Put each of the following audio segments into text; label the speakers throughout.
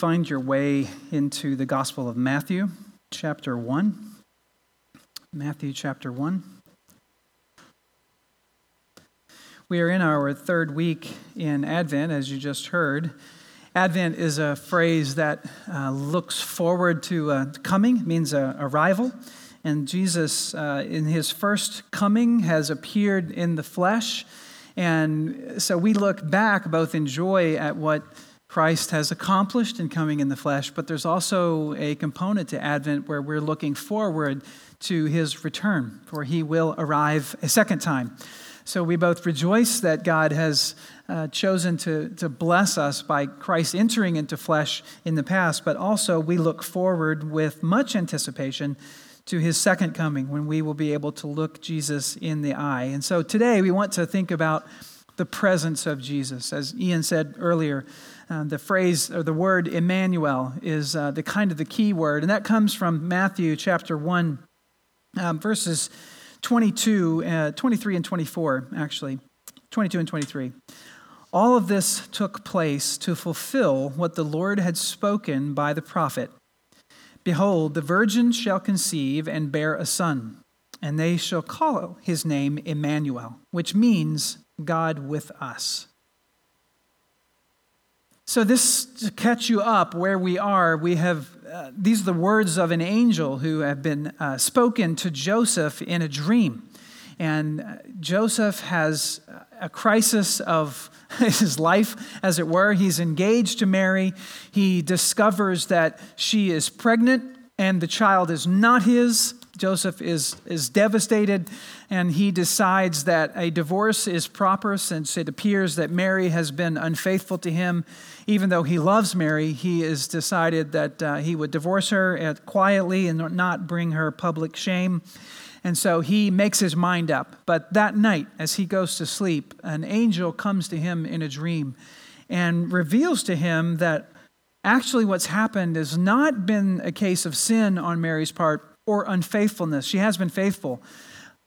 Speaker 1: find your way into the Gospel of Matthew, chapter 1. Matthew chapter 1. We are in our third week in Advent, as you just heard. Advent is a phrase that uh, looks forward to uh, coming, means uh, arrival. And Jesus, uh, in his first coming, has appeared in the flesh. And so we look back both in joy at what Christ has accomplished in coming in the flesh, but there's also a component to Advent where we're looking forward to his return, for he will arrive a second time. So we both rejoice that God has uh, chosen to, to bless us by Christ entering into flesh in the past, but also we look forward with much anticipation to his second coming when we will be able to look Jesus in the eye. And so today we want to think about the presence of Jesus. As Ian said earlier, uh, the phrase or the word Emmanuel is uh, the kind of the key word, and that comes from Matthew chapter 1, um, verses 22, uh, 23 and 24, actually. 22 and 23. All of this took place to fulfill what the Lord had spoken by the prophet. Behold, the virgin shall conceive and bear a son, and they shall call his name Emmanuel, which means God with us. So, this to catch you up where we are, we have uh, these are the words of an angel who have been uh, spoken to Joseph in a dream. And uh, Joseph has a crisis of his life, as it were. He's engaged to Mary. He discovers that she is pregnant and the child is not his. Joseph is, is devastated and he decides that a divorce is proper since it appears that Mary has been unfaithful to him. Even though he loves Mary, he has decided that uh, he would divorce her quietly and not bring her public shame. And so he makes his mind up. But that night, as he goes to sleep, an angel comes to him in a dream and reveals to him that actually what's happened has not been a case of sin on Mary's part, or unfaithfulness. She has been faithful.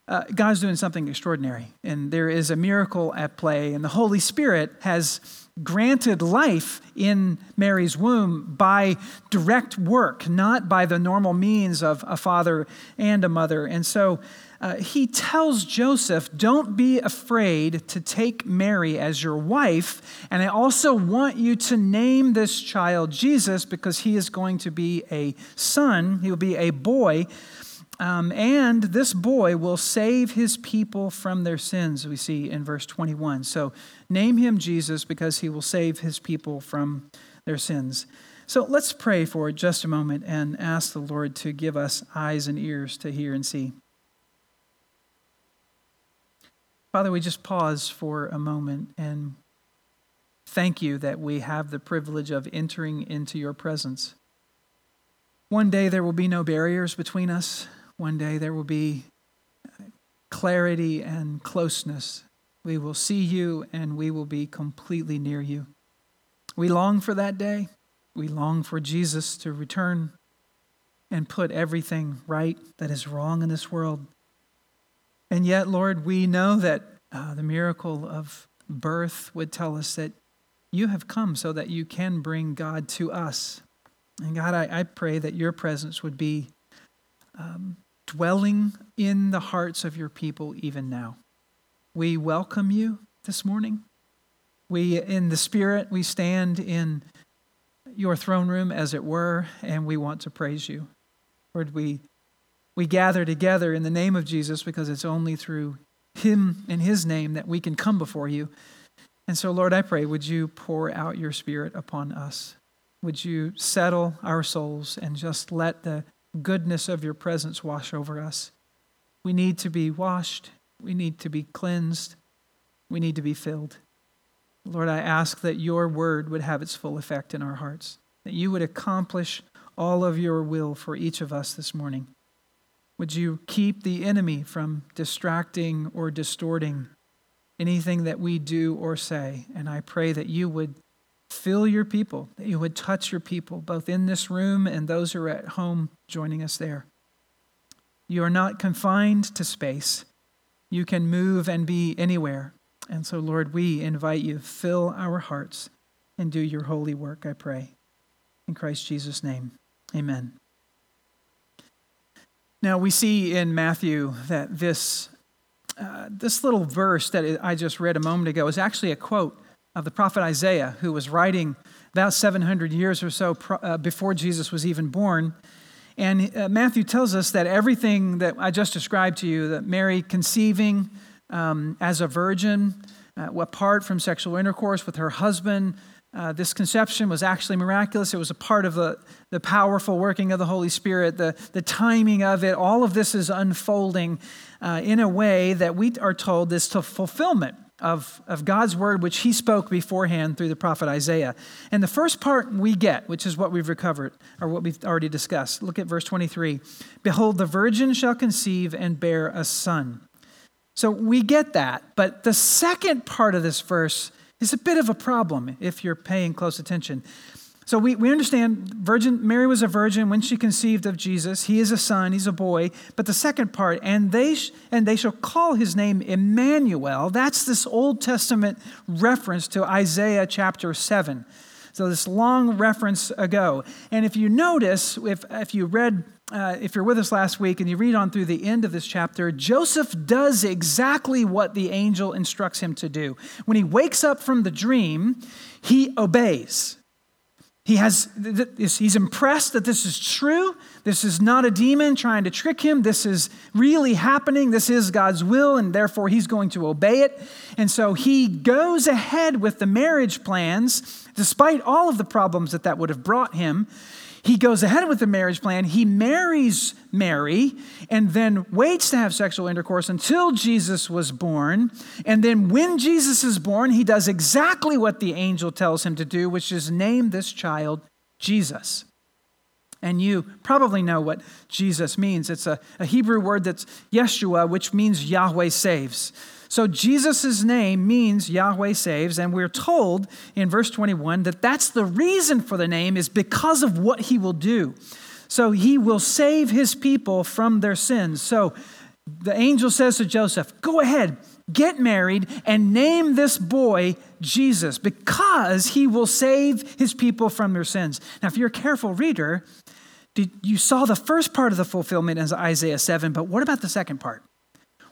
Speaker 1: Uh, God's doing something extraordinary, and there is a miracle at play, and the Holy Spirit has granted life in Mary's womb by direct work, not by the normal means of a father and a mother. And so uh, he tells Joseph, Don't be afraid to take Mary as your wife. And I also want you to name this child Jesus because he is going to be a son, he will be a boy. Um, and this boy will save his people from their sins, we see in verse 21. So name him Jesus because he will save his people from their sins. So let's pray for just a moment and ask the Lord to give us eyes and ears to hear and see. Father, we just pause for a moment and thank you that we have the privilege of entering into your presence. One day there will be no barriers between us. One day there will be clarity and closeness. We will see you and we will be completely near you. We long for that day. We long for Jesus to return and put everything right that is wrong in this world. And yet, Lord, we know that uh, the miracle of birth would tell us that you have come so that you can bring God to us. And God, I, I pray that your presence would be um, dwelling in the hearts of your people even now. We welcome you this morning. We, in the Spirit, we stand in your throne room, as it were, and we want to praise you. Lord, we we gather together in the name of Jesus because it's only through Him and His name that we can come before you. And so, Lord, I pray, would you pour out your Spirit upon us? Would you settle our souls and just let the goodness of your presence wash over us? We need to be washed, we need to be cleansed, we need to be filled. Lord, I ask that your word would have its full effect in our hearts, that you would accomplish all of your will for each of us this morning. Would you keep the enemy from distracting or distorting anything that we do or say? And I pray that you would fill your people, that you would touch your people, both in this room and those who are at home joining us there. You are not confined to space. You can move and be anywhere. And so, Lord, we invite you, fill our hearts and do your holy work, I pray. In Christ Jesus' name, amen. Now, we see in Matthew that this, uh, this little verse that I just read a moment ago is actually a quote of the prophet Isaiah, who was writing about 700 years or so uh, before Jesus was even born. And uh, Matthew tells us that everything that I just described to you, that Mary conceiving um, as a virgin, uh, apart from sexual intercourse with her husband, uh, this conception was actually miraculous. It was a part of the, the powerful working of the Holy Spirit, the, the timing of it. All of this is unfolding uh, in a way that we are told is to fulfillment of, of God's word, which he spoke beforehand through the prophet Isaiah. And the first part we get, which is what we've recovered, or what we've already discussed. Look at verse 23 Behold, the virgin shall conceive and bear a son. So we get that. But the second part of this verse is a bit of a problem if you're paying close attention. So we, we understand virgin Mary was a virgin when she conceived of Jesus. He is a son, he's a boy. But the second part, and they sh- and they shall call his name Emmanuel. That's this Old Testament reference to Isaiah chapter 7. So this long reference ago. And if you notice, if if you read uh, if you're with us last week and you read on through the end of this chapter, Joseph does exactly what the angel instructs him to do. When he wakes up from the dream, he obeys. He has, he's impressed that this is true. This is not a demon trying to trick him. This is really happening. This is God's will, and therefore he's going to obey it. And so he goes ahead with the marriage plans, despite all of the problems that that would have brought him. He goes ahead with the marriage plan. He marries Mary and then waits to have sexual intercourse until Jesus was born. And then, when Jesus is born, he does exactly what the angel tells him to do, which is name this child Jesus. And you probably know what Jesus means. It's a, a Hebrew word that's Yeshua, which means Yahweh saves. So Jesus' name means Yahweh saves, and we're told in verse 21 that that's the reason for the name is because of what he will do. So he will save his people from their sins. So the angel says to Joseph, Go ahead, get married, and name this boy Jesus because he will save his people from their sins. Now, if you're a careful reader, you saw the first part of the fulfillment in Isaiah 7, but what about the second part?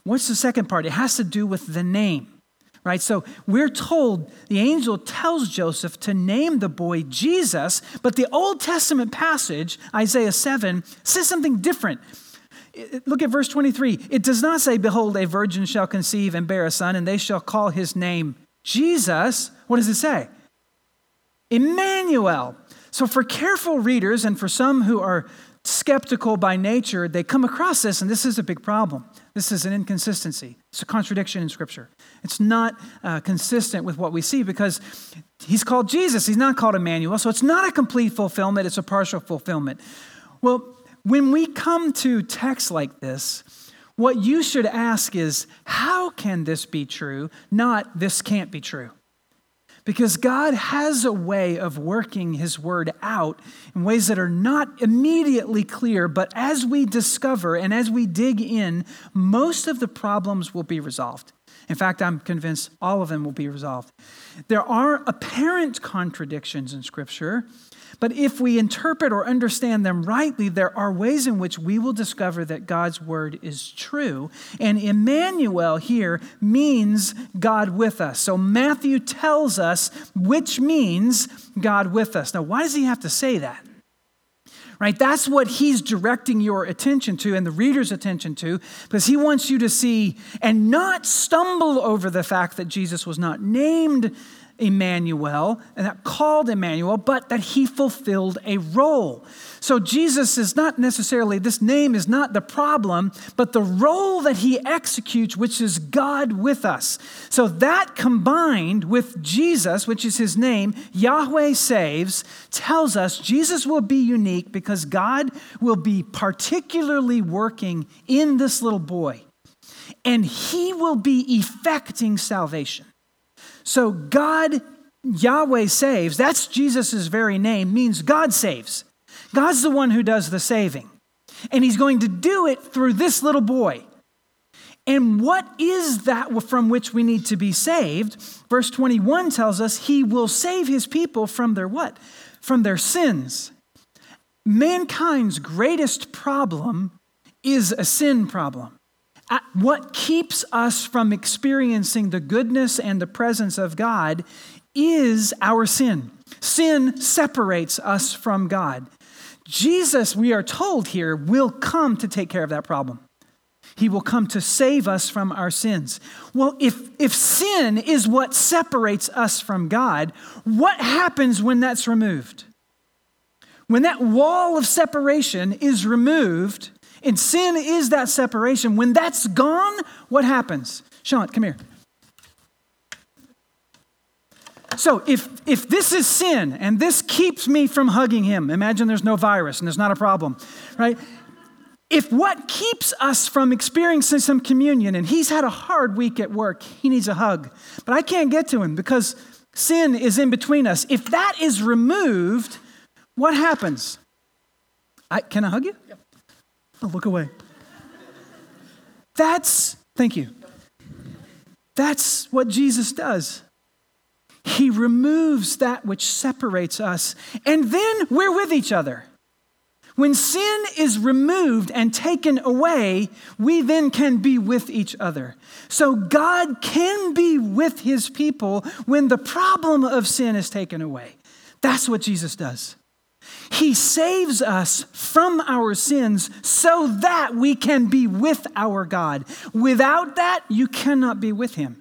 Speaker 1: What's the second part? It has to do with the name, right? So we're told the angel tells Joseph to name the boy Jesus, but the Old Testament passage, Isaiah 7, says something different. Look at verse 23. It does not say, Behold, a virgin shall conceive and bear a son, and they shall call his name Jesus. What does it say? Emmanuel. So, for careful readers and for some who are skeptical by nature, they come across this, and this is a big problem. This is an inconsistency. It's a contradiction in Scripture. It's not uh, consistent with what we see because he's called Jesus. He's not called Emmanuel. So it's not a complete fulfillment, it's a partial fulfillment. Well, when we come to texts like this, what you should ask is, how can this be true? Not, this can't be true. Because God has a way of working His word out in ways that are not immediately clear, but as we discover and as we dig in, most of the problems will be resolved. In fact, I'm convinced all of them will be resolved. There are apparent contradictions in Scripture, but if we interpret or understand them rightly, there are ways in which we will discover that God's word is true. And Emmanuel here means God with us. So Matthew tells us which means God with us. Now, why does he have to say that? right? That's what he's directing your attention to and the reader's attention to because he wants you to see and not stumble over the fact that Jesus was not named Emmanuel, and that called Emmanuel, but that he fulfilled a role. So Jesus is not necessarily, this name is not the problem, but the role that he executes, which is God with us. So that combined with Jesus, which is his name, Yahweh saves, tells us Jesus will be unique because God will be particularly working in this little boy. And he will be effecting salvation. So God, Yahweh saves, that's Jesus' very name, means God saves. God's the one who does the saving. And he's going to do it through this little boy. And what is that from which we need to be saved? Verse 21 tells us he will save his people from their what? from their sins. Mankind's greatest problem is a sin problem. What keeps us from experiencing the goodness and the presence of God is our sin. Sin separates us from God. Jesus, we are told here, will come to take care of that problem. He will come to save us from our sins. Well, if, if sin is what separates us from God, what happens when that's removed? When that wall of separation is removed, and sin is that separation, when that's gone, what happens? Sean, come here. So if, if this is sin and this keeps me from hugging him, imagine there's no virus and there's not a problem, right? If what keeps us from experiencing some communion and he's had a hard week at work, he needs a hug, but I can't get to him because sin is in between us. If that is removed, what happens? I, can I hug you? Oh, look away. That's, thank you. That's what Jesus does. He removes that which separates us, and then we're with each other. When sin is removed and taken away, we then can be with each other. So God can be with his people when the problem of sin is taken away. That's what Jesus does. He saves us from our sins so that we can be with our God. Without that, you cannot be with him.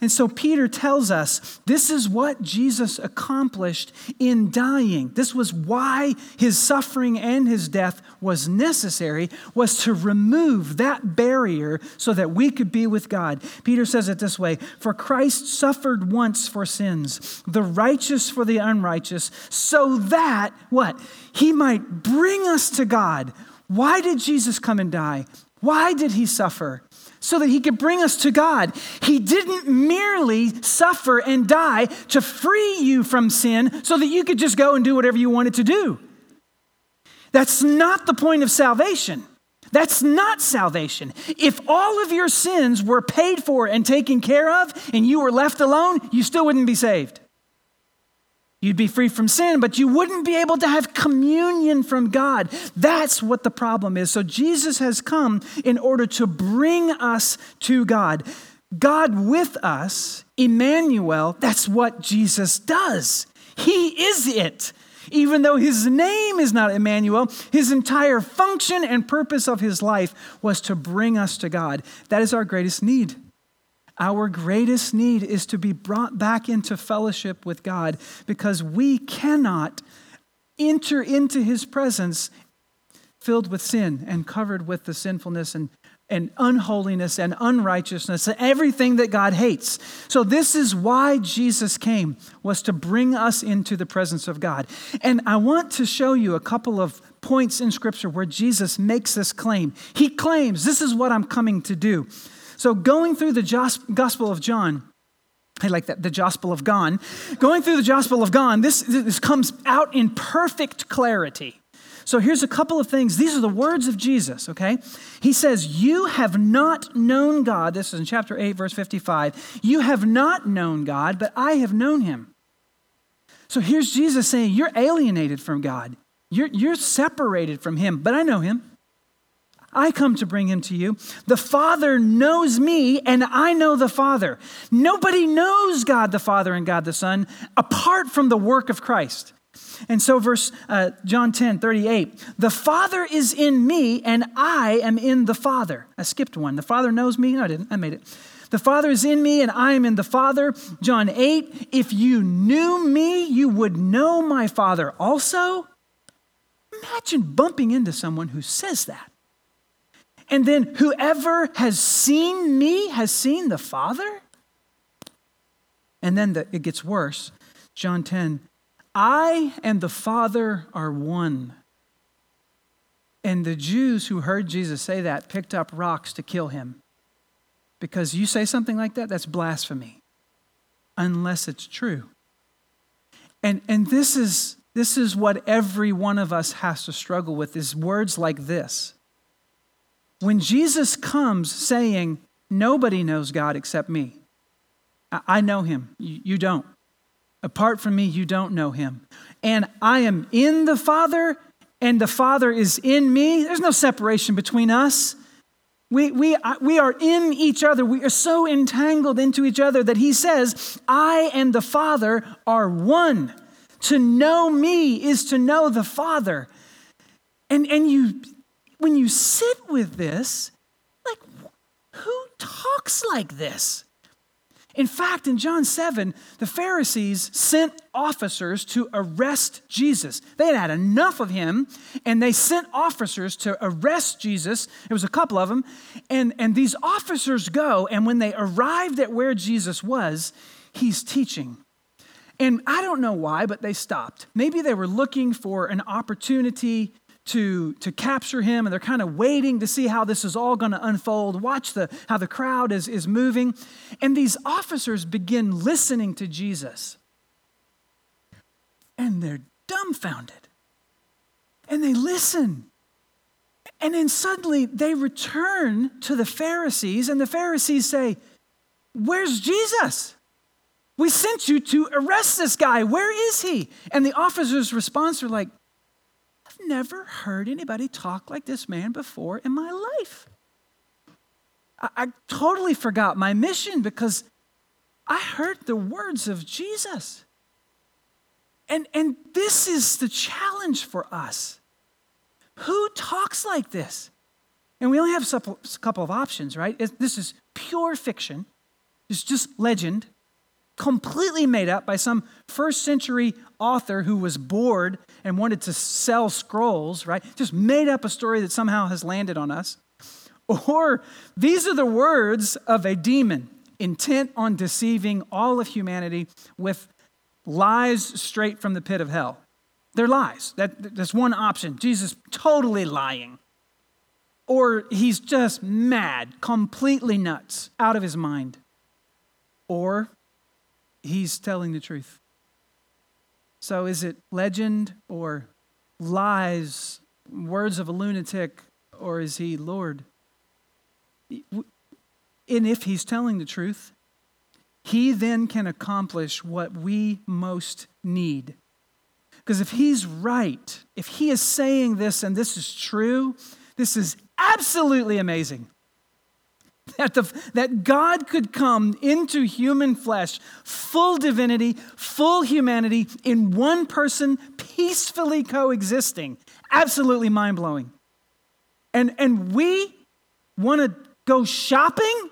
Speaker 1: And so Peter tells us this is what Jesus accomplished in dying. This was why his suffering and his death was necessary was to remove that barrier so that we could be with God. Peter says it this way, for Christ suffered once for sins, the righteous for the unrighteous, so that what? He might bring us to God. Why did Jesus come and die? Why did he suffer? So that he could bring us to God. He didn't merely suffer and die to free you from sin so that you could just go and do whatever you wanted to do. That's not the point of salvation. That's not salvation. If all of your sins were paid for and taken care of and you were left alone, you still wouldn't be saved. You'd be free from sin, but you wouldn't be able to have communion from God. That's what the problem is. So Jesus has come in order to bring us to God. God with us, Emmanuel, that's what Jesus does. He is it. Even though his name is not Emmanuel, his entire function and purpose of his life was to bring us to God. That is our greatest need. Our greatest need is to be brought back into fellowship with God because we cannot enter into his presence filled with sin and covered with the sinfulness and, and unholiness and unrighteousness and everything that God hates. So this is why Jesus came was to bring us into the presence of God. And I want to show you a couple of points in scripture where Jesus makes this claim. He claims, this is what I'm coming to do. So, going through the Gospel of John, I like that, the Gospel of John. Going through the Gospel of John, this, this comes out in perfect clarity. So here's a couple of things. These are the words of Jesus, okay? He says, You have not known God. This is in chapter 8, verse 55. You have not known God, but I have known him. So here's Jesus saying, You're alienated from God. You're, you're separated from him, but I know him. I come to bring him to you. The Father knows me, and I know the Father. Nobody knows God the Father and God the Son apart from the work of Christ. And so, verse uh, John 10 38, the Father is in me, and I am in the Father. I skipped one. The Father knows me. No, I didn't. I made it. The Father is in me, and I am in the Father. John 8, if you knew me, you would know my Father also. Imagine bumping into someone who says that. And then whoever has seen me has seen the Father? And then the, it gets worse. John 10 I and the Father are one. And the Jews who heard Jesus say that picked up rocks to kill him. Because you say something like that, that's blasphemy, unless it's true. And, and this, is, this is what every one of us has to struggle with is words like this. When Jesus comes saying, Nobody knows God except me, I know him, you don't. Apart from me, you don't know him. and I am in the Father and the Father is in me, there's no separation between us. We, we, we are in each other. We are so entangled into each other that he says, I and the Father are one. To know me is to know the Father. And, and you, when you sit with this, like, who talks like this? In fact, in John 7, the Pharisees sent officers to arrest Jesus. They had had enough of him, and they sent officers to arrest Jesus. There was a couple of them. And, and these officers go, and when they arrived at where Jesus was, he's teaching. And I don't know why, but they stopped. Maybe they were looking for an opportunity to, to capture him, and they're kind of waiting to see how this is all going to unfold. Watch the, how the crowd is, is moving. And these officers begin listening to Jesus. And they're dumbfounded. And they listen. And then suddenly they return to the Pharisees, and the Pharisees say, Where's Jesus? We sent you to arrest this guy. Where is he? And the officers' response are like, never heard anybody talk like this man before in my life. I, I totally forgot my mission because I heard the words of Jesus. And, and this is the challenge for us. Who talks like this? And we only have a couple of options, right? This is pure fiction. It's just legend completely made up by some first century author who was bored and wanted to sell scrolls, right? Just made up a story that somehow has landed on us. Or these are the words of a demon intent on deceiving all of humanity with lies straight from the pit of hell. They're lies. That, that's one option. Jesus totally lying. Or he's just mad, completely nuts, out of his mind. Or he's telling the truth. So is it legend or lies, words of a lunatic, or is he Lord? And if he's telling the truth, he then can accomplish what we most need. Because if he's right, if he is saying this and this is true, this is absolutely amazing. That, the, that God could come into human flesh, full divinity, full humanity, in one person, peacefully coexisting. Absolutely mind blowing. And, and we want to go shopping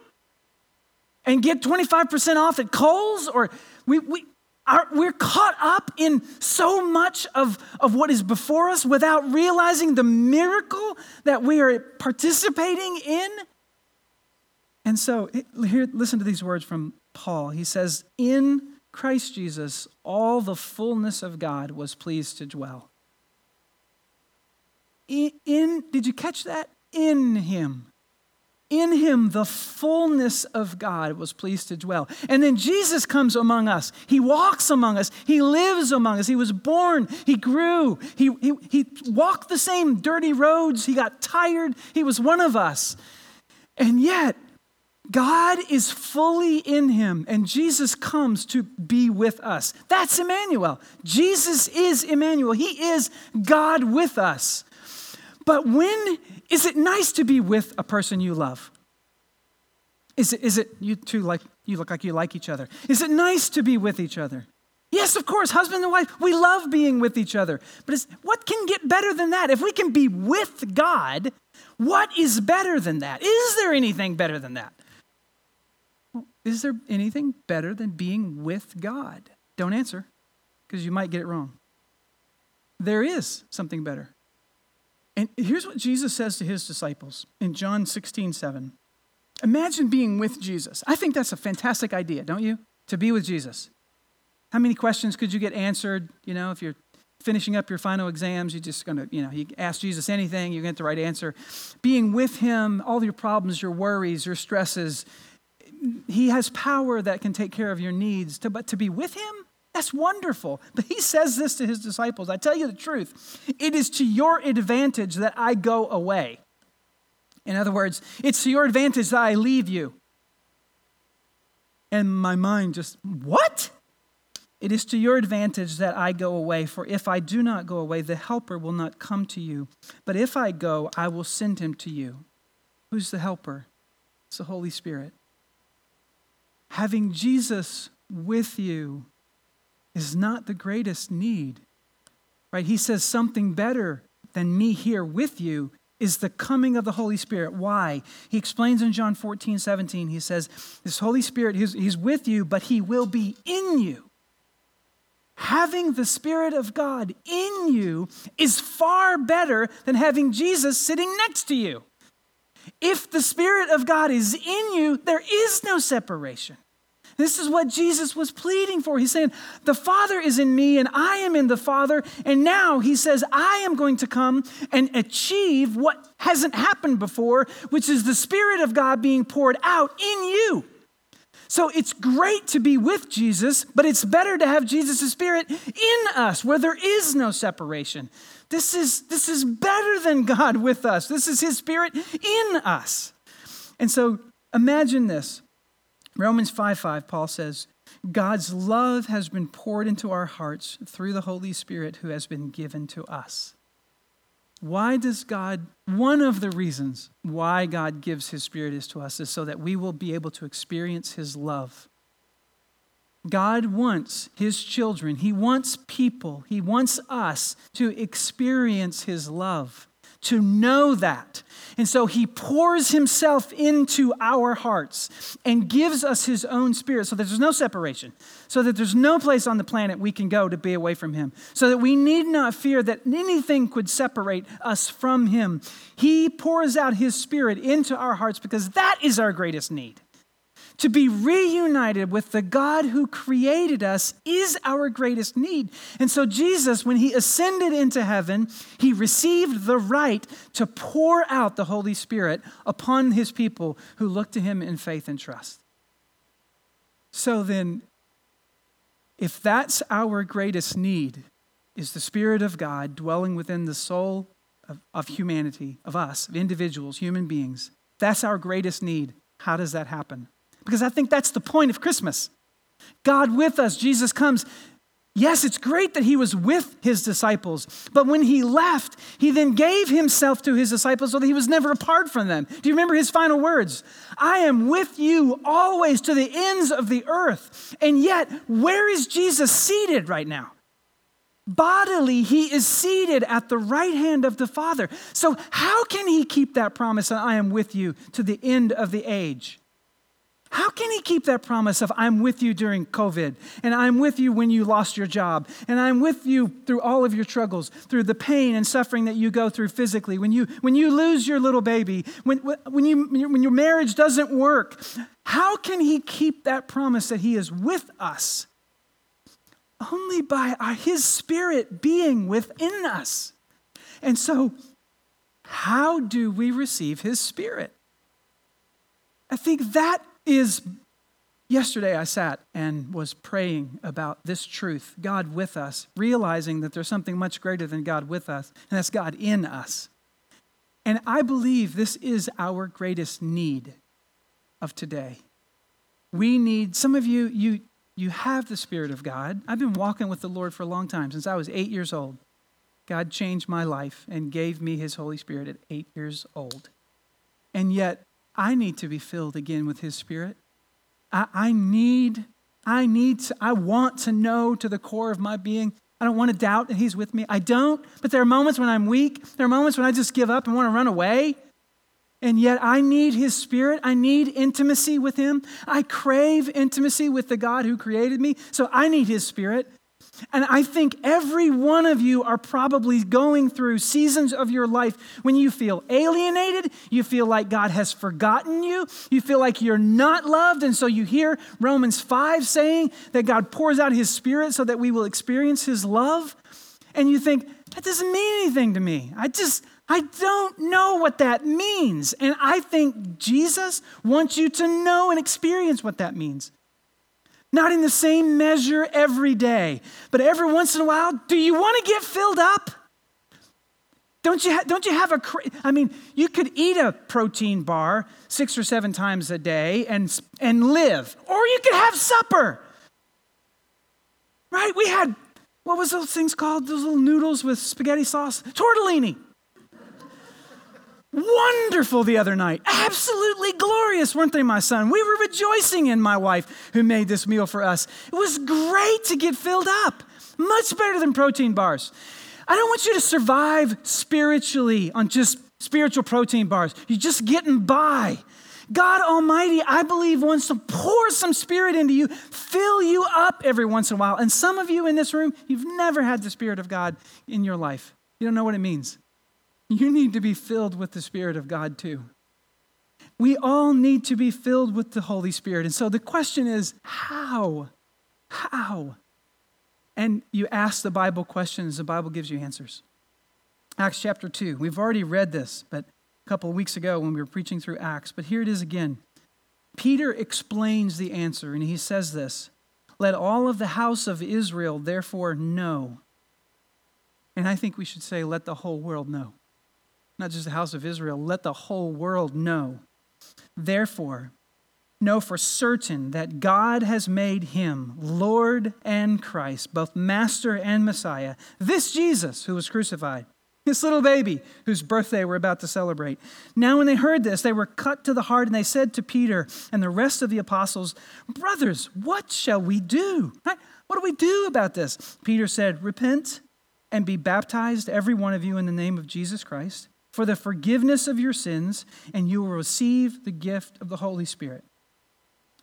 Speaker 1: and get 25% off at Kohl's, or we, we, are, we're caught up in so much of, of what is before us without realizing the miracle that we are participating in. And so, here, listen to these words from Paul. He says, In Christ Jesus, all the fullness of God was pleased to dwell. In, in, did you catch that? In him. In him, the fullness of God was pleased to dwell. And then Jesus comes among us. He walks among us. He lives among us. He was born. He grew. He, he, he walked the same dirty roads. He got tired. He was one of us. And yet, God is fully in him, and Jesus comes to be with us. That's Emmanuel. Jesus is Emmanuel. He is God with us. But when is it nice to be with a person you love? Is it, is it you two like you look like you like each other? Is it nice to be with each other? Yes, of course, husband and wife, we love being with each other. But what can get better than that? If we can be with God, what is better than that? Is there anything better than that? Is there anything better than being with God? Don't answer because you might get it wrong. There is something better. And here's what Jesus says to his disciples in John 16, 7. Imagine being with Jesus. I think that's a fantastic idea, don't you? To be with Jesus. How many questions could you get answered? You know, if you're finishing up your final exams, you're just going to, you know, you ask Jesus anything, you get the right answer. Being with him, all your problems, your worries, your stresses, he has power that can take care of your needs. To, but to be with him, that's wonderful. But he says this to his disciples I tell you the truth, it is to your advantage that I go away. In other words, it's to your advantage that I leave you. And my mind just, what? It is to your advantage that I go away, for if I do not go away, the Helper will not come to you. But if I go, I will send him to you. Who's the Helper? It's the Holy Spirit. Having Jesus with you is not the greatest need. Right? He says something better than me here with you is the coming of the Holy Spirit. Why? He explains in John 14, 17, he says, This Holy Spirit, he's, he's with you, but he will be in you. Having the Spirit of God in you is far better than having Jesus sitting next to you. If the Spirit of God is in you, there is no separation. This is what Jesus was pleading for. He's saying, The Father is in me and I am in the Father. And now he says, I am going to come and achieve what hasn't happened before, which is the Spirit of God being poured out in you. So it's great to be with Jesus, but it's better to have Jesus' Spirit in us where there is no separation. This is, this is better than God with us. This is His Spirit in us. And so imagine this Romans 5 5, Paul says, God's love has been poured into our hearts through the Holy Spirit who has been given to us. Why does God, one of the reasons why God gives his Spirit is to us is so that we will be able to experience his love. God wants his children, he wants people, he wants us to experience his love to know that. And so he pours himself into our hearts and gives us his own spirit so that there's no separation, so that there's no place on the planet we can go to be away from him, so that we need not fear that anything could separate us from him. He pours out his spirit into our hearts because that is our greatest need. To be reunited with the God who created us is our greatest need. And so, Jesus, when he ascended into heaven, he received the right to pour out the Holy Spirit upon his people who look to him in faith and trust. So then, if that's our greatest need, is the Spirit of God dwelling within the soul of, of humanity, of us, of individuals, human beings, that's our greatest need. How does that happen? Because I think that's the point of Christmas. God with us, Jesus comes. Yes, it's great that he was with his disciples, but when he left, he then gave himself to his disciples so that he was never apart from them. Do you remember his final words? I am with you always to the ends of the earth. And yet, where is Jesus seated right now? Bodily, he is seated at the right hand of the Father. So, how can he keep that promise I am with you to the end of the age? How can he keep that promise of I'm with you during COVID and I'm with you when you lost your job and I'm with you through all of your struggles, through the pain and suffering that you go through physically, when you, when you lose your little baby, when, when, you, when your marriage doesn't work? How can he keep that promise that he is with us? Only by uh, his spirit being within us. And so, how do we receive his spirit? I think that is yesterday I sat and was praying about this truth God with us, realizing that there's something much greater than God with us, and that's God in us. And I believe this is our greatest need of today. We need, some of you, you, you have the Spirit of God. I've been walking with the Lord for a long time, since I was eight years old. God changed my life and gave me His Holy Spirit at eight years old. And yet, I need to be filled again with His Spirit. I, I need, I need to, I want to know to the core of my being. I don't want to doubt that He's with me. I don't, but there are moments when I'm weak. There are moments when I just give up and want to run away. And yet I need His Spirit. I need intimacy with Him. I crave intimacy with the God who created me. So I need His Spirit. And I think every one of you are probably going through seasons of your life when you feel alienated, you feel like God has forgotten you, you feel like you're not loved. And so you hear Romans 5 saying that God pours out his spirit so that we will experience his love. And you think, that doesn't mean anything to me. I just, I don't know what that means. And I think Jesus wants you to know and experience what that means. Not in the same measure every day, but every once in a while, do you want to get filled up? Don't you, ha- don't you have a, I mean, you could eat a protein bar six or seven times a day and, and live, or you could have supper. Right? We had, what was those things called? Those little noodles with spaghetti sauce? Tortellini. Wonderful the other night. Absolutely glorious, weren't they, my son? We were rejoicing in my wife who made this meal for us. It was great to get filled up, much better than protein bars. I don't want you to survive spiritually on just spiritual protein bars. You're just getting by. God Almighty, I believe, wants to pour some spirit into you, fill you up every once in a while. And some of you in this room, you've never had the Spirit of God in your life. You don't know what it means. You need to be filled with the Spirit of God too. We all need to be filled with the Holy Spirit. And so the question is how? How? And you ask the Bible questions, the Bible gives you answers. Acts chapter 2. We've already read this, but a couple of weeks ago when we were preaching through Acts, but here it is again. Peter explains the answer, and he says this Let all of the house of Israel therefore know. And I think we should say, Let the whole world know. Not just the house of Israel, let the whole world know. Therefore, know for certain that God has made him Lord and Christ, both Master and Messiah, this Jesus who was crucified, this little baby whose birthday we're about to celebrate. Now, when they heard this, they were cut to the heart and they said to Peter and the rest of the apostles, Brothers, what shall we do? What do we do about this? Peter said, Repent and be baptized, every one of you, in the name of Jesus Christ, for the forgiveness of your sins, and you will receive the gift of the Holy Spirit.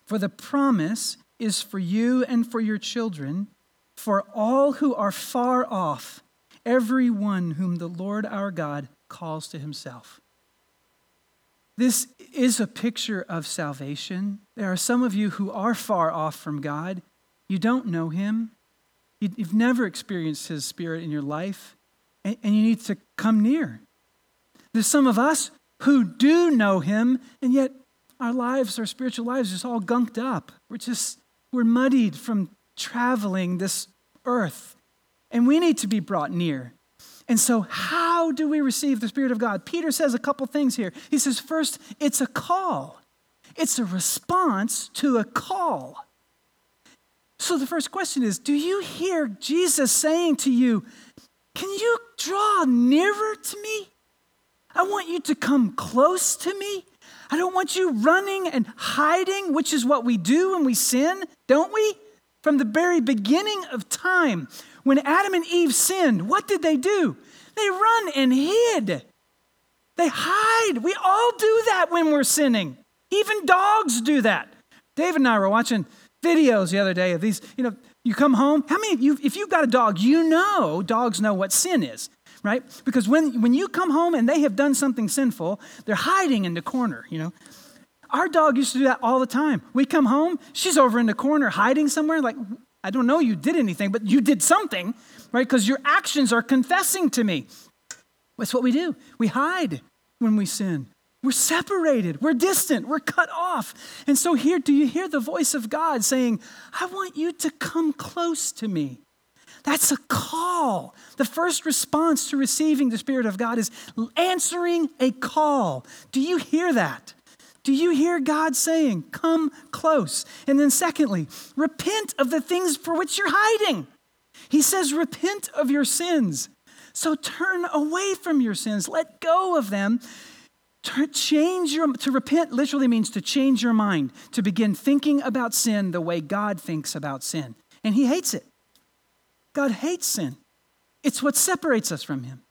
Speaker 1: For the promise is for you and for your children, for all who are far off, everyone whom the Lord our God calls to himself. This is a picture of salvation. There are some of you who are far off from God. You don't know him. You've never experienced his spirit in your life, and you need to come near. There's some of us who do know him, and yet our lives, our spiritual lives, just all gunked up. We're just, we're muddied from traveling this earth. And we need to be brought near. And so, how do we receive the Spirit of God? Peter says a couple things here. He says, first, it's a call, it's a response to a call. So, the first question is Do you hear Jesus saying to you, Can you draw nearer to me? I want you to come close to me. I don't want you running and hiding, which is what we do when we sin, don't we? From the very beginning of time, when Adam and Eve sinned, what did they do? They run and hid. They hide. We all do that when we're sinning. Even dogs do that. David and I were watching videos the other day of these, you know, you come home. How many of you, if you've got a dog, you know dogs know what sin is right? Because when, when you come home and they have done something sinful, they're hiding in the corner, you know. Our dog used to do that all the time. We come home, she's over in the corner hiding somewhere, like, I don't know you did anything, but you did something, right? Because your actions are confessing to me. That's what we do. We hide when we sin. We're separated, we're distant, we're cut off. And so, here, do you hear the voice of God saying, I want you to come close to me? That's a call. The first response to receiving the Spirit of God is answering a call. Do you hear that? Do you hear God saying, Come close? And then, secondly, repent of the things for which you're hiding. He says, Repent of your sins. So turn away from your sins, let go of them. To change your to repent literally means to change your mind, to begin thinking about sin the way God thinks about sin. And he hates it. God hates sin, it's what separates us from Him.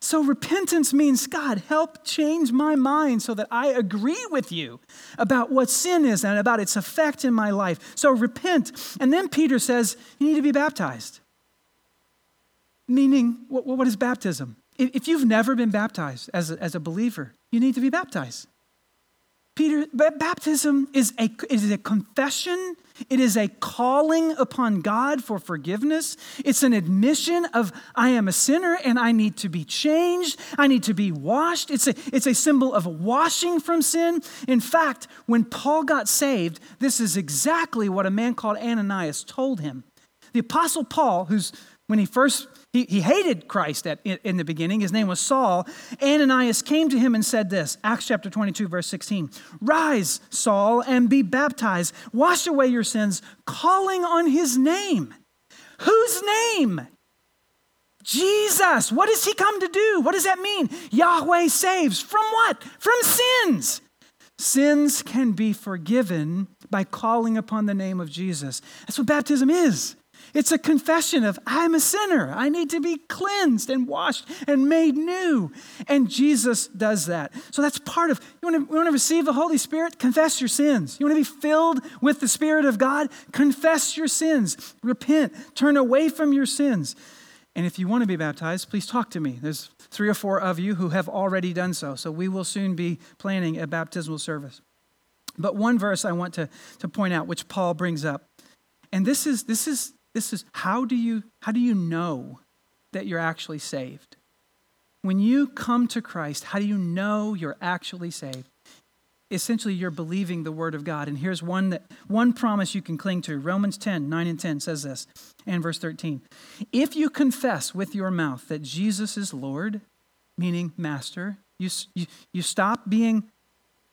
Speaker 1: So repentance means, God, help change my mind so that I agree with you about what sin is and about its effect in my life. So repent. And then Peter says, you need to be baptized. Meaning, what, what is baptism? If you've never been baptized as a, as a believer, you need to be baptized. Peter, baptism is a, is a confession. It is a calling upon God for forgiveness. It's an admission of, I am a sinner and I need to be changed. I need to be washed. It's a, it's a symbol of washing from sin. In fact, when Paul got saved, this is exactly what a man called Ananias told him. The Apostle Paul, who's when he first he, he hated Christ at, in, in the beginning. His name was Saul. Ananias came to him and said this Acts chapter 22, verse 16 Rise, Saul, and be baptized. Wash away your sins, calling on his name. Whose name? Jesus. What does he come to do? What does that mean? Yahweh saves. From what? From sins. Sins can be forgiven by calling upon the name of Jesus. That's what baptism is. It's a confession of, I'm a sinner. I need to be cleansed and washed and made new. And Jesus does that. So that's part of, you want, to, you want to receive the Holy Spirit? Confess your sins. You want to be filled with the Spirit of God? Confess your sins. Repent. Turn away from your sins. And if you want to be baptized, please talk to me. There's three or four of you who have already done so. So we will soon be planning a baptismal service. But one verse I want to, to point out, which Paul brings up, and this is, this is this is how do you how do you know that you're actually saved? When you come to Christ, how do you know you're actually saved? Essentially, you're believing the word of God. And here's one that one promise you can cling to. Romans 10, 9 and 10 says this, and verse 13. If you confess with your mouth that Jesus is Lord, meaning master, you, you, you stop being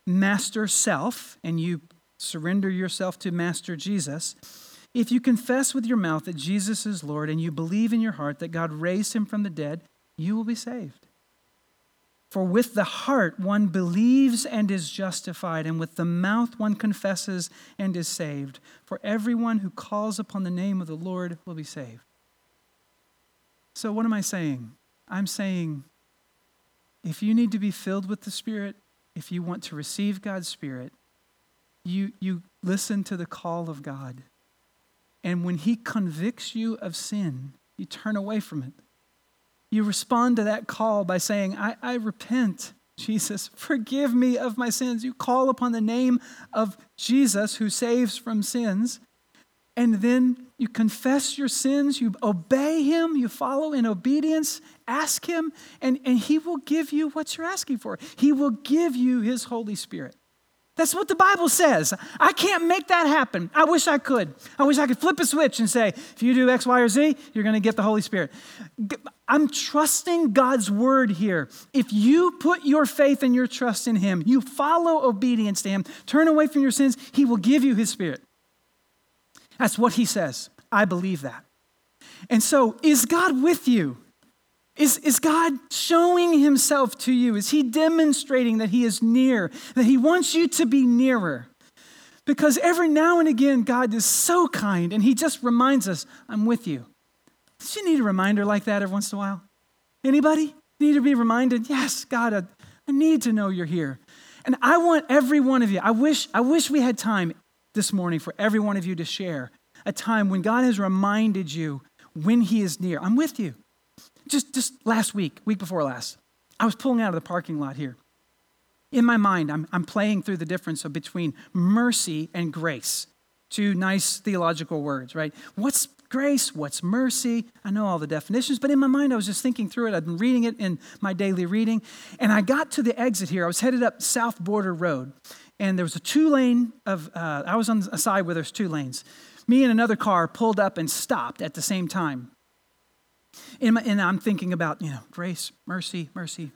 Speaker 1: master self and you surrender yourself to Master Jesus if you confess with your mouth that Jesus is Lord and you believe in your heart that God raised him from the dead, you will be saved. For with the heart one believes and is justified, and with the mouth one confesses and is saved. For everyone who calls upon the name of the Lord will be saved. So, what am I saying? I'm saying if you need to be filled with the Spirit, if you want to receive God's Spirit, you, you listen to the call of God. And when He convicts you of sin, you turn away from it. You respond to that call by saying, I, I repent. Jesus, forgive me of my sins. You call upon the name of Jesus who saves from sins. And then you confess your sins, you obey him, you follow in obedience, ask him, and, and he will give you what you're asking for. He will give you his Holy Spirit. That's what the Bible says. I can't make that happen. I wish I could. I wish I could flip a switch and say, if you do X, Y, or Z, you're going to get the Holy Spirit. I'm trusting God's word here. If you put your faith and your trust in Him, you follow obedience to Him, turn away from your sins, He will give you His Spirit. That's what He says. I believe that. And so, is God with you? Is, is God showing himself to you? Is he demonstrating that he is near, that he wants you to be nearer? Because every now and again, God is so kind and he just reminds us, I'm with you. Does you need a reminder like that every once in a while? Anybody need to be reminded? Yes, God, I, I need to know you're here. And I want every one of you, I wish, I wish we had time this morning for every one of you to share a time when God has reminded you when he is near. I'm with you. Just, just last week, week before last, I was pulling out of the parking lot here. In my mind, I'm, I'm playing through the difference of between mercy and grace. Two nice theological words, right? What's grace? What's mercy? I know all the definitions, but in my mind, I was just thinking through it. I've been reading it in my daily reading. And I got to the exit here. I was headed up South Border Road, and there was a two lane of, uh, I was on a side where there's two lanes. Me and another car pulled up and stopped at the same time. And, my, and I'm thinking about, you know, grace, mercy, mercy.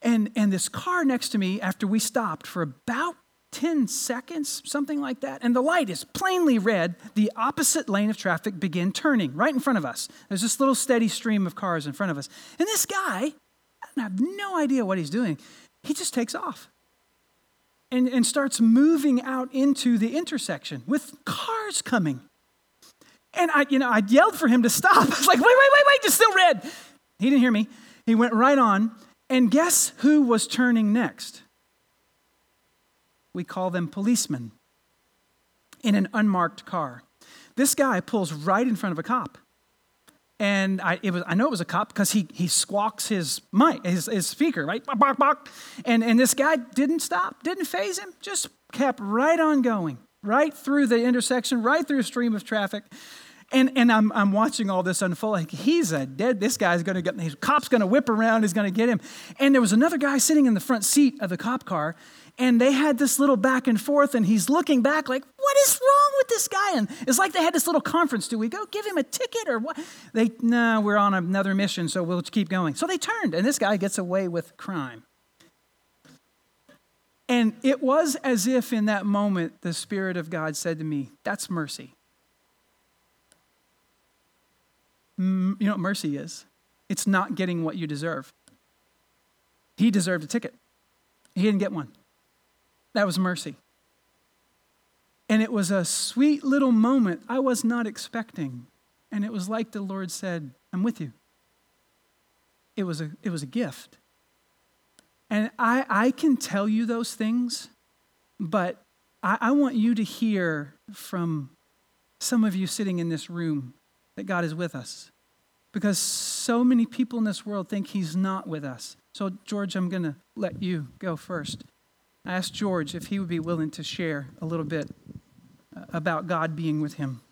Speaker 1: And, and this car next to me, after we stopped for about 10 seconds, something like that, and the light is plainly red, the opposite lane of traffic began turning right in front of us. There's this little steady stream of cars in front of us. And this guy, I have no idea what he's doing, he just takes off and, and starts moving out into the intersection with cars coming. And I, you know, I yelled for him to stop. I was like, wait, wait, wait, wait, it's still red. He didn't hear me. He went right on. And guess who was turning next? We call them policemen in an unmarked car. This guy pulls right in front of a cop. And I, it was, I know it was a cop because he, he squawks his mic, his, his speaker, right? Bark, bark, bark. And, and this guy didn't stop, didn't faze him, just kept right on going, right through the intersection, right through a stream of traffic. And, and I'm, I'm watching all this unfold. Like, he's a dead, this guy's gonna get, his cop's gonna whip around, he's gonna get him. And there was another guy sitting in the front seat of the cop car, and they had this little back and forth, and he's looking back like, what is wrong with this guy? And it's like they had this little conference. Do we go give him a ticket or what? They, no, we're on another mission, so we'll keep going. So they turned, and this guy gets away with crime. And it was as if in that moment the Spirit of God said to me, That's mercy. you know what mercy is? It's not getting what you deserve. He deserved a ticket, he didn't get one. That was mercy. And it was a sweet little moment I was not expecting. And it was like the Lord said, I'm with you. It was a, it was a gift. And I, I can tell you those things, but I, I want you to hear from some of you sitting in this room that God is with us. Because so many people in this world think He's not with us. So, George, I'm going to let you go first. I asked George if he would be willing to share a little bit uh, about God being with him.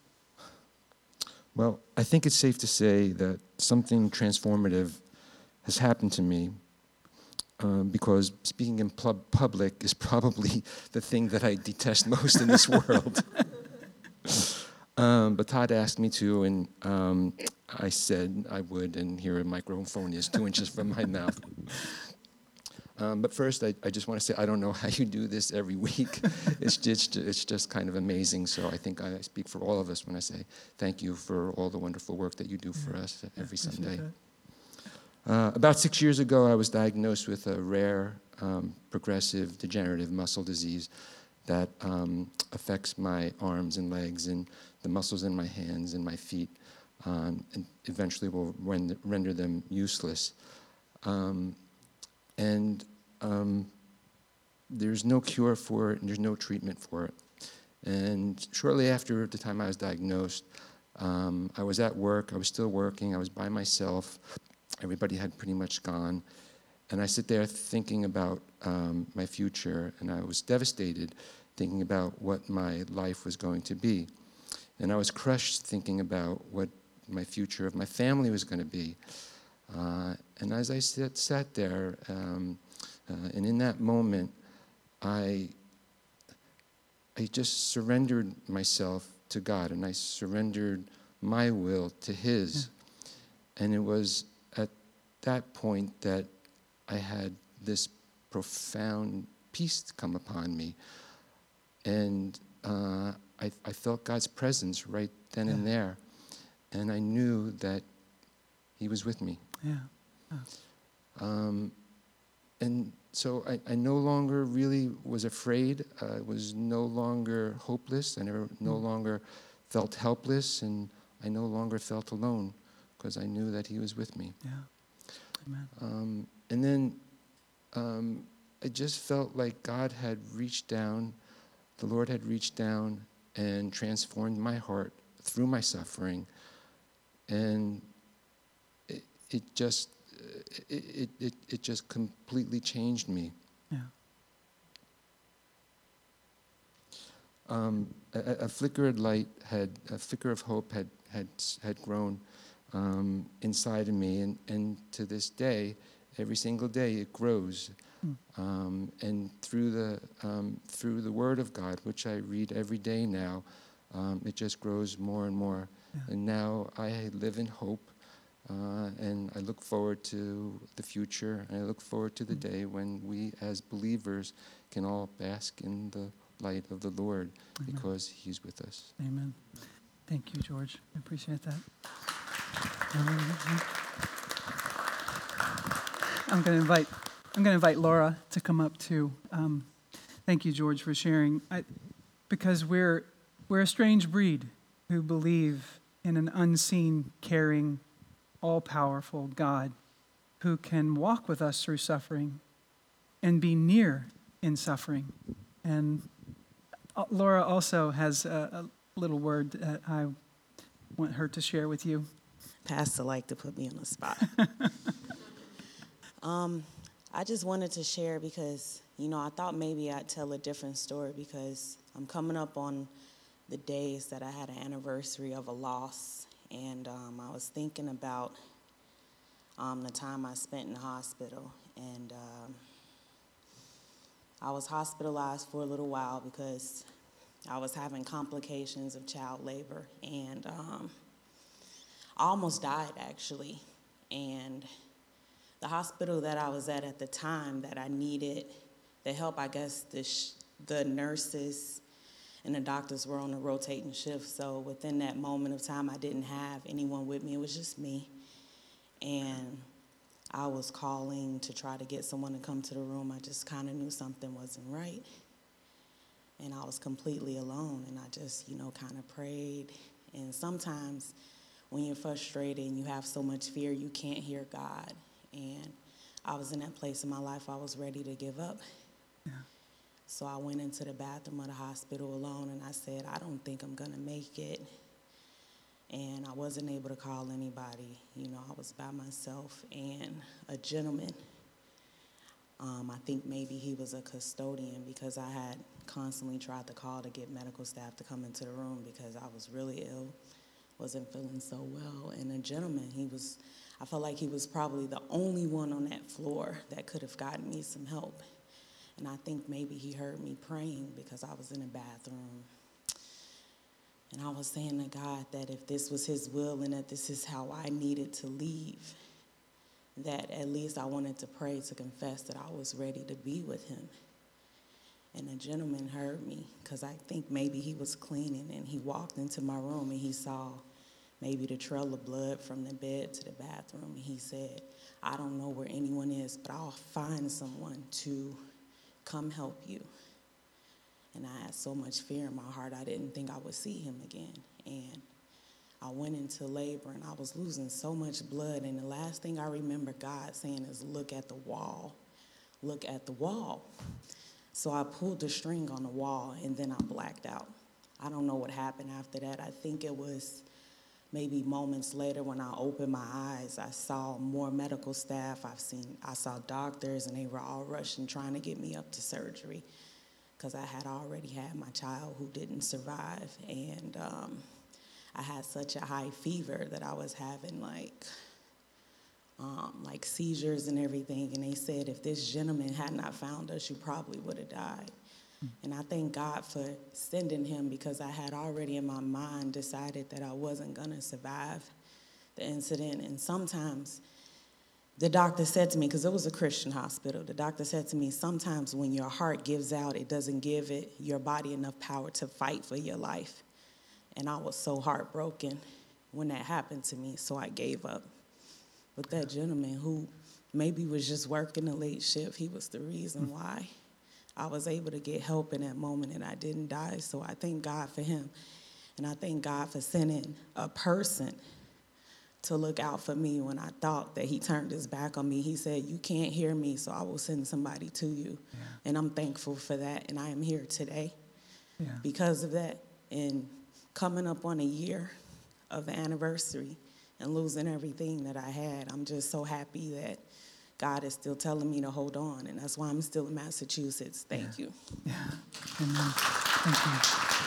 Speaker 2: Well, I think it's safe to say that something transformative has happened to me um, because speaking in pub- public is probably the thing that I detest most in this world. um, but Todd asked me to, and um, I said I would, and here a microphone is two inches from my mouth. Um, but first, I, I just want to say I don't know how you do this every week. it's just it's just kind of amazing. So I think I speak for all of us when I say thank you for all the wonderful work that you do for us every Sunday. Uh, about six years ago, I was diagnosed with a rare, um, progressive, degenerative muscle disease that um, affects my arms and legs and the muscles in my hands and my feet, um, and eventually will render, render them useless. Um, and um, there's no cure for it, and there's no treatment for it. And shortly after the time I was diagnosed, um, I was at work. I was still working. I was by myself. Everybody had pretty much gone. And I sit there thinking about um, my future, and I was devastated thinking about what my life was going to be. And I was crushed thinking about what my future of my family was going to be. Uh, and as I sit, sat there, um, uh, and in that moment, I, I just surrendered myself to God and I surrendered my will to His. Yeah. And it was at that point that I had this profound peace come upon me. And uh, I, I, felt God's presence right then yeah. and there. And I knew that He was with me.
Speaker 1: Yeah. Oh.
Speaker 2: Um, and so I, I, no longer really was afraid. I was no longer hopeless. I never, no mm. longer felt helpless, and I no longer felt alone because I knew that He was with me.
Speaker 1: Yeah. Amen.
Speaker 2: Um, and then um, I just felt like God had reached down, the Lord had reached down and transformed my heart through my suffering. And it, it just it, it, it just completely changed me.
Speaker 1: Yeah.
Speaker 2: Um, a, a, flicker of light had, a flicker of hope had, had, had grown um, inside of me, and, and to this day, every single day it grows. Mm. Um, and through the, um, through the Word of God, which I read every day now, um, it just grows more and more. Yeah. And now I live in hope. Uh, and I look forward to the future, and I look forward to the mm. day when we, as believers, can all bask in the light of the Lord Amen. because He's with us.
Speaker 1: Amen. Thank you, George. I appreciate that. I'm going to invite. I'm going to invite Laura to come up too. Um, thank you, George, for sharing. I, because we're we're a strange breed who believe in an unseen, caring, all powerful God who can walk with us through suffering and be near in suffering. And uh, Laura also has a, a little word that I want her to share with you.
Speaker 3: Pastor like to put me on the spot. um, I just wanted to share because, you know, I thought maybe I'd tell a different story because I'm coming up on the days that I had an anniversary of a loss and um, I was thinking about um, the time I spent in the hospital. And um, I was hospitalized for a little while because I was having complications of child labor. And um, almost died, actually. And the hospital that I was at at the time that I needed the help, I guess the, sh- the nurses and the doctors were on a rotating shift. So within that moment of time, I didn't have anyone with me. It was just me. And I was calling to try to get someone to come to the room. I just kind of knew something wasn't right. And I was completely alone. And I just, you know, kind of prayed. And sometimes when you're frustrated and you have so much fear, you can't hear God. And I was in that place in my life, I was ready to give up. Yeah. So I went into the bathroom of the hospital alone and I said, I don't think I'm going to make it. And I wasn't able to call anybody. You know, I was by myself. And a gentleman, um, I think maybe he was a custodian because I had constantly tried to call to get medical staff to come into the room because I was really ill, wasn't feeling so well. And a gentleman, he was, I felt like he was probably the only one on that floor that could have gotten me some help. And I think maybe he heard me praying because I was in a bathroom. And I was saying to God that if this was His will and that this is how I needed to leave, that at least I wanted to pray to confess that I was ready to be with Him. And a gentleman heard me because I think maybe he was cleaning and he walked into my room and he saw maybe the trail of blood from the bed to the bathroom. He said, I don't know where anyone is, but I'll find someone to come help you. And I had so much fear in my heart, I didn't think I would see him again. And I went into labor and I was losing so much blood. And the last thing I remember God saying is, Look at the wall. Look at the wall. So I pulled the string on the wall and then I blacked out. I don't know what happened after that. I think it was maybe moments later when I opened my eyes, I saw more medical staff. I've seen, I saw doctors, and they were all rushing trying to get me up to surgery because I had already had my child who didn't survive, and um, I had such a high fever that I was having like. Um, like seizures and everything, and they said if this gentleman had not found us, you probably would have died. And I thank God for sending him because I had already in my mind decided that I wasn't going to survive the incident. And sometimes the doctor said to me, because it was a Christian hospital, the doctor said to me, sometimes when your heart gives out, it doesn't give it your body enough power to fight for your life. And I was so heartbroken when that happened to me, so I gave up. But that gentleman who maybe was just working a late shift, he was the reason hmm. why. I was able to get help in that moment and I didn't die. So I thank God for him. And I thank God for sending a person to look out for me when I thought that he turned his back on me. He said, You can't hear me, so I will send somebody to you. Yeah. And I'm thankful for that. And I am here today yeah. because of that. And coming up on a year of the anniversary and losing everything that I had, I'm just so happy that God is still telling me to hold on, and that's why I'm still in Massachusetts. Thank
Speaker 1: yeah.
Speaker 3: you.
Speaker 1: Yeah. Amen. Thank you.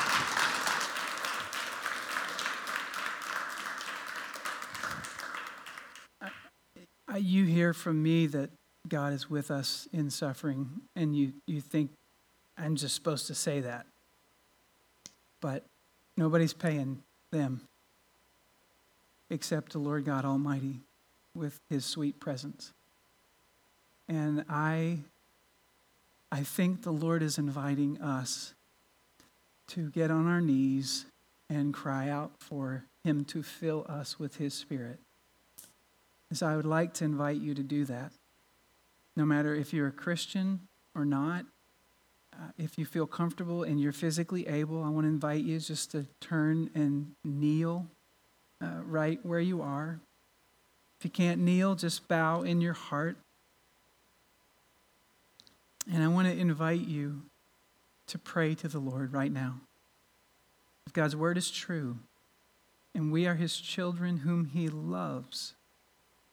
Speaker 1: Uh, you hear from me that God is with us in suffering, and you, you think I'm just supposed to say that. But nobody's paying them except the Lord God Almighty with his sweet presence. And I, I think the Lord is inviting us to get on our knees and cry out for Him to fill us with His Spirit. So I would like to invite you to do that. No matter if you're a Christian or not, uh, if you feel comfortable and you're physically able, I want to invite you just to turn and kneel uh, right where you are. If you can't kneel, just bow in your heart and I want to invite you to pray to the Lord right now. If God's word is true and we are his children whom he loves,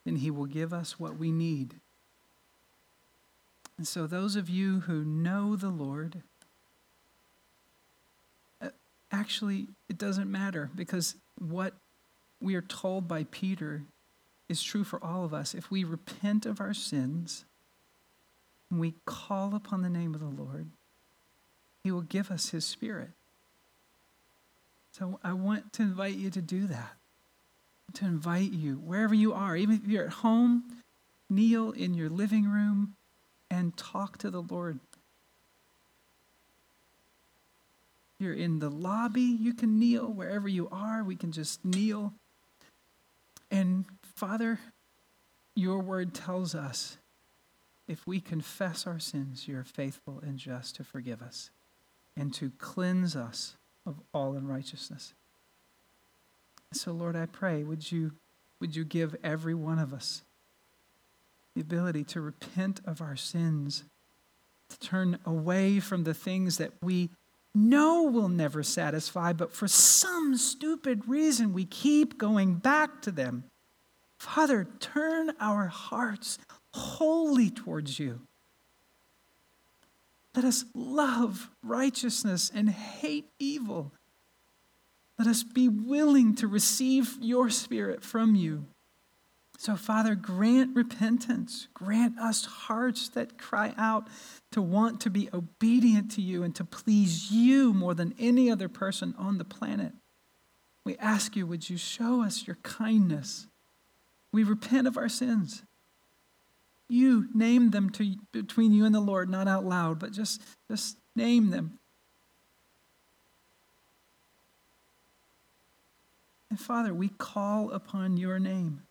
Speaker 1: then he will give us what we need. And so, those of you who know the Lord, uh, actually, it doesn't matter because what we are told by Peter is true for all of us. If we repent of our sins, we call upon the name of the Lord, He will give us His Spirit. So I want to invite you to do that. To invite you, wherever you are, even if you're at home, kneel in your living room and talk to the Lord. You're in the lobby. You can kneel wherever you are. We can just kneel. And Father, your word tells us if we confess our sins, you're faithful and just to forgive us and to cleanse us of all unrighteousness. So, Lord, I pray, would you, would you give every one of us the ability to repent of our sins, to turn away from the things that we know will never satisfy, but for some stupid reason we keep going back to them. Father, turn our hearts wholly towards you. Let us love righteousness and hate evil. Let us be willing to receive your Spirit from you. So, Father, grant repentance. Grant us hearts that cry out to want to be obedient to you and to please you more than any other person on the planet. We ask you, would you show us your kindness? We repent of our sins. You name them to, between you and the Lord, not out loud, but just, just name them. And Father, we call upon your name.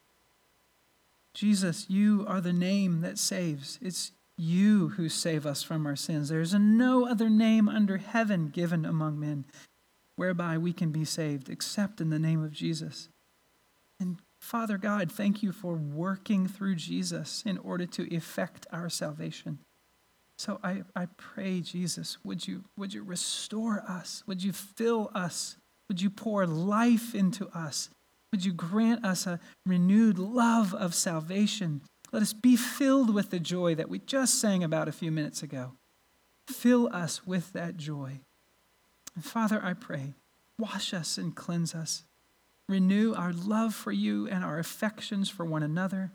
Speaker 1: Jesus, you are the name that saves. It's you who save us from our sins. There's no other name under heaven given among men whereby we can be saved except in the name of Jesus. And Father God, thank you for working through Jesus in order to effect our salvation. So I, I pray, Jesus, would you, would you restore us? Would you fill us? Would you pour life into us? Would you grant us a renewed love of salvation? Let us be filled with the joy that we just sang about a few minutes ago. Fill us with that joy. And Father, I pray, wash us and cleanse us. Renew our love for you and our affections for one another.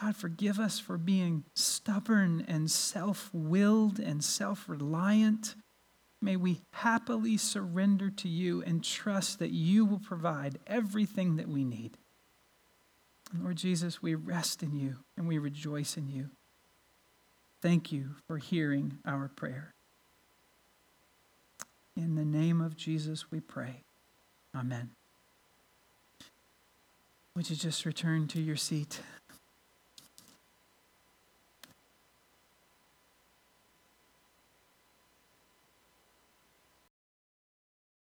Speaker 1: God, forgive us for being stubborn and self willed and self reliant. May we happily surrender to you and trust that you will provide everything that we need. Lord Jesus, we rest in you and we rejoice in you. Thank you for hearing our prayer. In the name of Jesus, we pray. Amen. Would you just return to your seat?